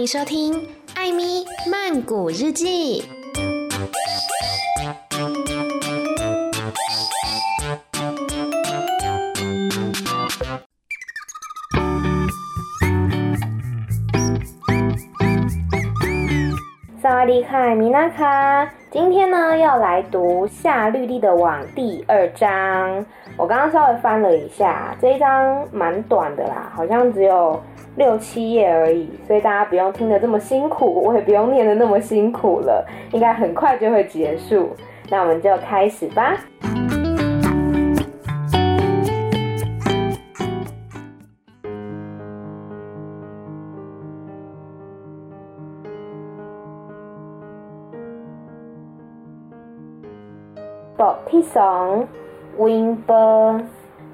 欢迎收听《艾咪曼谷日记》。萨瓦迪卡米娜卡，今天呢要来读《夏绿蒂的网》第二章。我刚刚稍微翻了一下，这一章蛮短的啦，好像只有六七页而已，所以大家不用听得这么辛苦，我也不用念得那么辛苦了，应该很快就会结束。那我们就开始吧。b o b t w i n b e r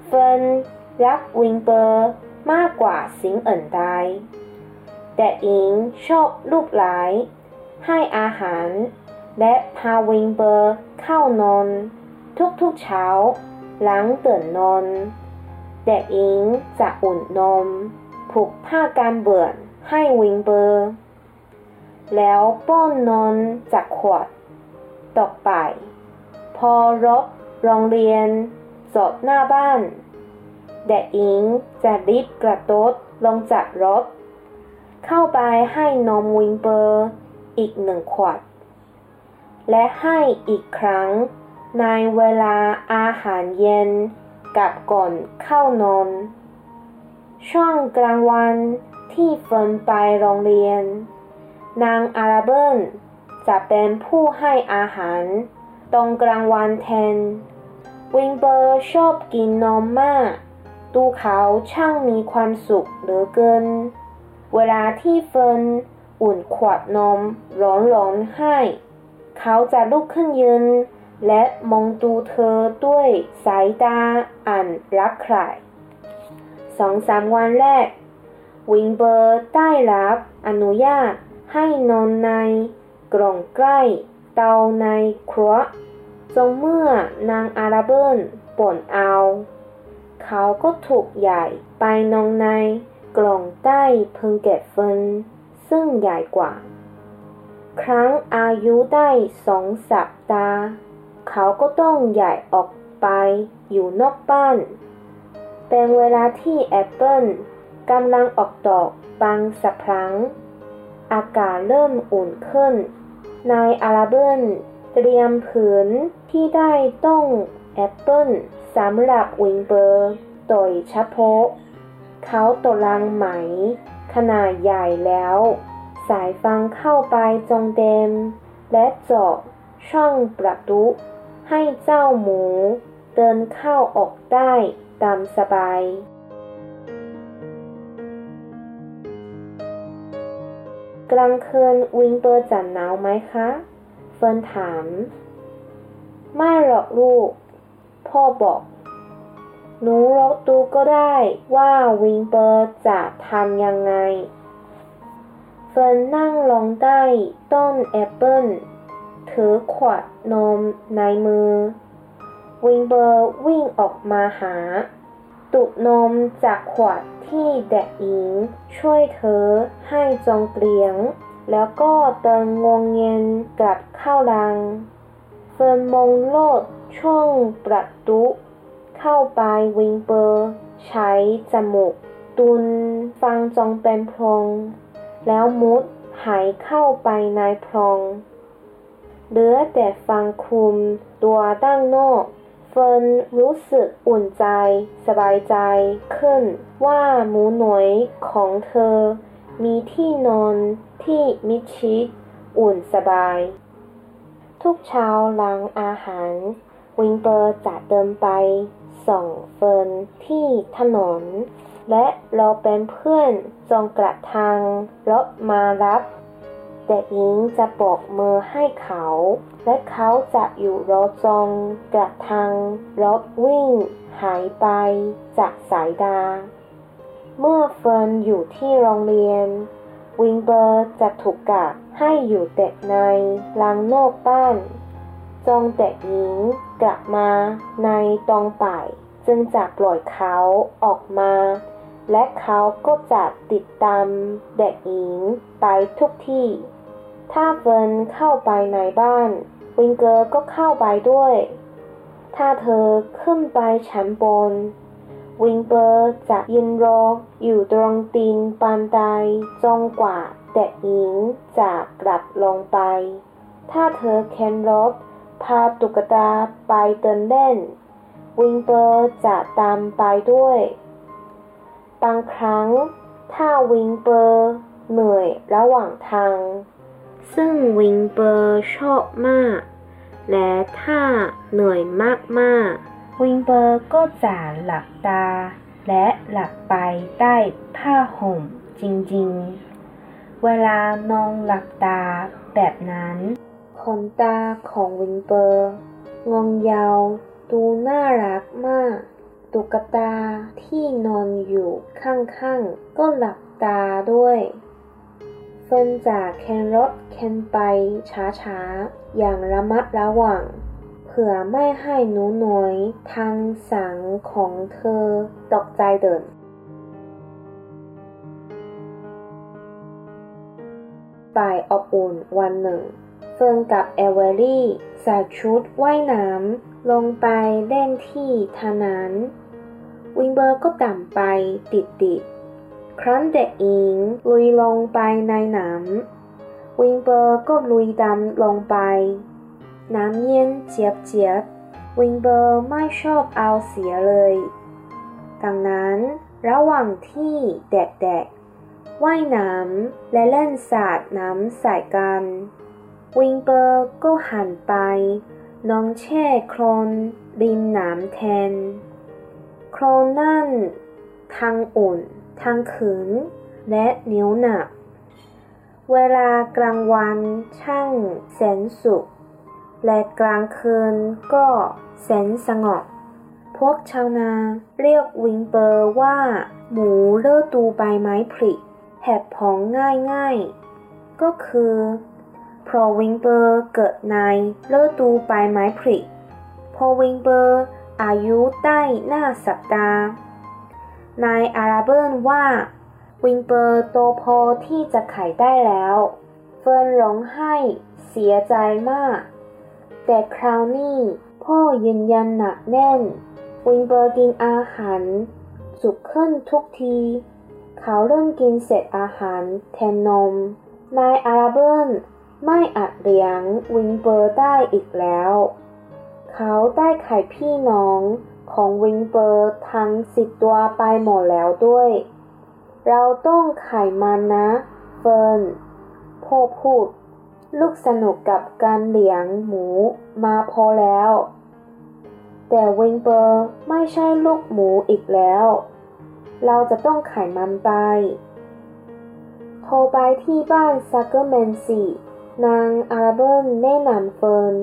分 y a p w i n b e r มากกว่าสิงอิ่นไดแต่อิงชอบลูกหลายให้อาหาร และพาวิงเปอร์เข้านอน ทุกๆเช้า หลังตื่นนอน แต่อิงจะอุ่นนม ผูกผ้ากันเบื่อให้วิงเปอร์ แล้วป้อนนอนจากขวดต่อไป พอรถโรงเรียนจอดหน้าบ้าน เด็กอิงจะรีบกระโดดลงจากรถ เข้าไปให้นมวิงเปอร์อีกหนึ่งขวด และให้อีกครั้ง ในเวลาอาหารเย็นกับก่อนเข้านอนช่วงกลางวันที่เฟิร์นไปโรงเรียน นางอาราเบิลจะเป็นผู้ให้อาหาร ตรงกลางวันแทน วิงเบอร์ชอบกินนมมาก ดูเขาช่างมีความสุขเหลือเกิน เวลาที่เฟิร์นอุ่นขวดนมร้อนๆให้ เขาจะลุกขึ้นยืน และมองดูเธอด้วยสายตาอันรักใคร่สองสามวันแรก วิงเบอร์ได้รับอนุญาตให้นอนในกล่องใกล้เตาในครัวจงเมื่อนางอาราเบิลป่นเอา เขาก็ถูกใหญ่ไปนองในกล่องใต้เพึงเก็บเฟินซึ่งใหญ่กว่า ครั้งอายุได้สองสัปดาห์ เขาก็ต้องใหญ่ออกไปอยู่นอกบ้าน เป็นเวลาที่แอปเปิลกำลังออกดอกบานสะพรั่ง อากาศเริ่มอุ่นขึ้น นายอาราเบิลเตรียมพื้นที่ใต้ต้นแอปเปิล สำหรับวิลเบอร์โดยเฉพาะเขาตอกลังไม้ ขนาดใหญ่แล้ว ใส่ฟางเข้าไปจนเต็ม และเจาะช่องประตูให้เจ้าหมู เดินเข้าออกได้ตามสบาย กลางคืนวิงเบอร์จะหนาวไหมคะ เฟิร์นถาม ไม่หรอกลูก พ่อบอก หนูรองดูก็ได้ว่าวิงเบอร์จะทำยังไงเฟิร์นนั่งลงใต้ต้นแอปเปิลถือขวดนมในมือ วิลเบอร์วิ่งออกมาหา ดูดนมจากขวดที่เด็กหญิงช่วยเธอให้จนเกลี้ยง แล้วก็เดินงัวเงียกลับเข้ารัง เฟิร์นมองลอด ช่องประตู เข้าไปวิลเบอร์ใช้จมูก ตุนฟังจองเป็นพลงแล้วมุดหายเข้าไปในพลงเหลือแต่ฟังคุมตัวด้านนอกเฟิร์นรู้สึกอุ่นใจ สบายใจขึ้นว่าหมูหน่วยของเธอ มีที่นอนที่มิดชิดอุ่นสบาย ทุกเช้าหลังอาหาร วิลเบอร์จะเดินไปส่งเฟิร์นที่ถนน และรอเป็นเพื่อนจนกระทั่งรถมารับเด็กหญิงจะโบกมือให้เขา และเขาจะอยู่รอจนกระทั่งรถวิ่งหายไปจากสายตาเมื่อเฟิร์นอยู่ที่โรงเรียน วิลเบอร์จะถูกกักให้อยู่แต่ในลางนอกบ้าน จงเด็กหญิงกลับมาในตองป่ายจึงจะปล่อยเขาออกมา และเขาก็จะติดตามเด็กหญิงไปทุกที่ ถ้าเฟิร์นเข้าไปในบ้าน วิงเกอร์ก็เข้าไปด้วย ถ้าเธอขึ้นไปชั้นบน วิงเกอร์จะยืนรออยู่ตรงตีนบันไดจนกว่าเด็กหญิงจะกลับลงไป ถ้าเธอเข็นรถ พาตุ๊กตาไปเดินเล่น วิงเกอร์จะตามไปด้วย บางครั้ง ถ้าวิงเปอร์เหนื่อยระหว่างทาง ซึ่งวิงเปอร์ชอบมาก และถ้าเหนื่อยมากๆ วิงเปอร์ก็จะหลับตา และหลับไปใต้ผ้าห่มจริงๆ เวลานอนหลับตาแบบนั้น นตาของวิงเปอร์งองยาวดูน่ารักมาก ตุ๊กตาที่นอนอยู่ข้างๆ ก็หลับตาด้วยเฟินจากแคนรถแคนไปช้าๆ อย่างระมัดระวังเพื่อไม่ให้หนูน้อยทางสังของเธอตกใจเดินบ่ายอบอุ่นวันหนึ่ง เฟิร์นกับเอเวอรี่ใส่ชุดว่ายน้ำลงไปเล่นที่ทานั้น วิงเบอร์ก็ต่ำไปติดๆ ครั้นเด็กหญิงลุยลงไปในน้ำวิงเบอร์ก็ลุยดำลงไป น้ำเย็นเจียบเจียบๆ วิงเบอร์ไม่ชอบเอาเสียเลย ดังนั้นระหว่างที่เด็กๆว่ายน้ำและเล่นสาดน้ำใส่กัน วิงเบอร์ก็หันไปนอนแช่โคลนริมน้ำแทน โคลนนั่นทั้งอุ่น ทั้งขืน และเหนียวหนัก เวลากลางวันช่างแสนสุข และกลางคืนก็แสนสงบ พวกชาวนาเรียกวิงเบอร์ว่า หมูเลือตูใบไม้ผลิแผบผองง่ายๆ ก็คือ พราะวิงเบอร์เกิดในฤดูใบไม้ผลิพอวิงเบอร์อายุได้หน้าสัปดาห์นายอาราเบิร์นว่า วิงเบอร์โตพอที่จะไขได้แล้ว เฟิร์นร้องไห้เสียใจมาก แต่คราวนี้พ่อยืนยันหนักแน่น วิลเบอร์กินอาหารจุขึ้นทุกที เขาเริ่มกินเศษอาหารแทนนม นายอาราเบิร์น ไม่อาจเลี้ยงวิงเบอร์ได้อีกแล้ว เขาได้ไข่พี่น้องของวิงเบอร์ทั้งสิบตัวไปหมดแล้วด้วย เราต้องไข่มันนะ เฟิร์นพ่อพูด ลูกสนุกกับการเลี้ยงหมูมาพอแล้ว แต่วิงเบอร์ไม่ใช่ลูกหมูอีกแล้ว เราจะต้องขายมันไป โทรไปที่บ้านซักเกอร์แมนสิ นางอาราเบิร์นแนะนำเฟิร์น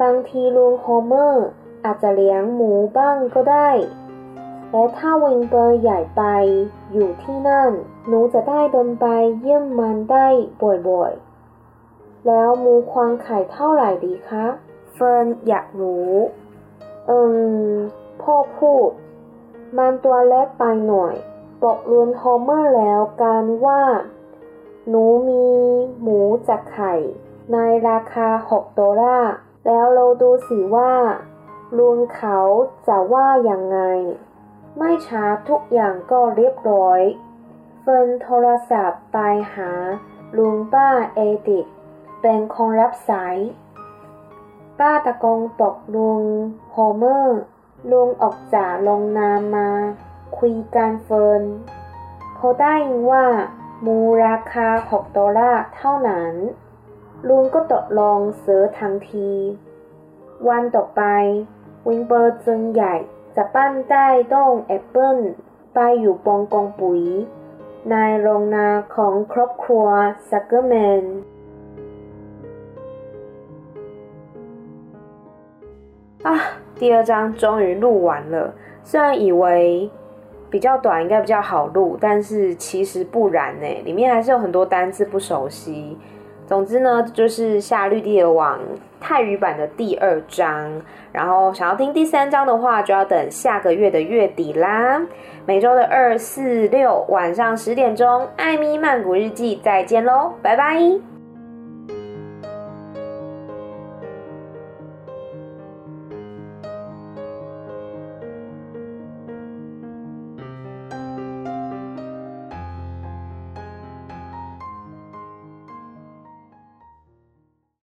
บางทีลุงโฮเมอร์อาจจะเลี้ยงหมูบ้างก็ได้ และถ้าวิลเบอร์ย้ายไปอยู่ที่นั่น หนูจะได้เดินไปเยี่ยมมันได้บ่อยๆ แล้วหมูควรขายเท่าไหร่ดีคะ เฟิร์นอยากรู้เอิมพ่อพูด มันตัวเล็กไปหน่อย บอกลุงโฮเมอร์แล้วกันว่า หนูมีหมูจะขาย ในราคา 6 ดอลลาร์ แล้วเราดูสิว่าลุงเขาจะว่ายังไง ไม่ช้าทุกอย่างก็เรียบร้อย เฟิร์นโทรศัพท์ไปหา ลุงป้าเอดิธเป็นคนรับสาย ป้าตะโกนบอกลุงโฮเมอร์ลุงออกจากโรงนามา คุยกันเฟิร์นเขาได้ยินว่า มูราคา 6 ดอลลาร์เท่านั้น ลุงก็ตกลงซื้อทันที วันต่อไป วิงเบอร์จึงใหญ่จะปั้นได้ต้งแอปเปิลไปอยู่ปองกองปุ๋ย ในโรงนาของครอบครัวซักเกอร์แมน 啊，第二章终于录完了。虽然以为 比较短，应该比较好录，但是其实不然呢。里面还是有很多单字不熟悉。总之呢，就是夏绿蒂的网泰语版的第二章。然后想要听第三章的话，就要等下个月的月底啦。每周的二、四、六晚上十点钟，《艾咪曼谷日记》再见喽，拜拜。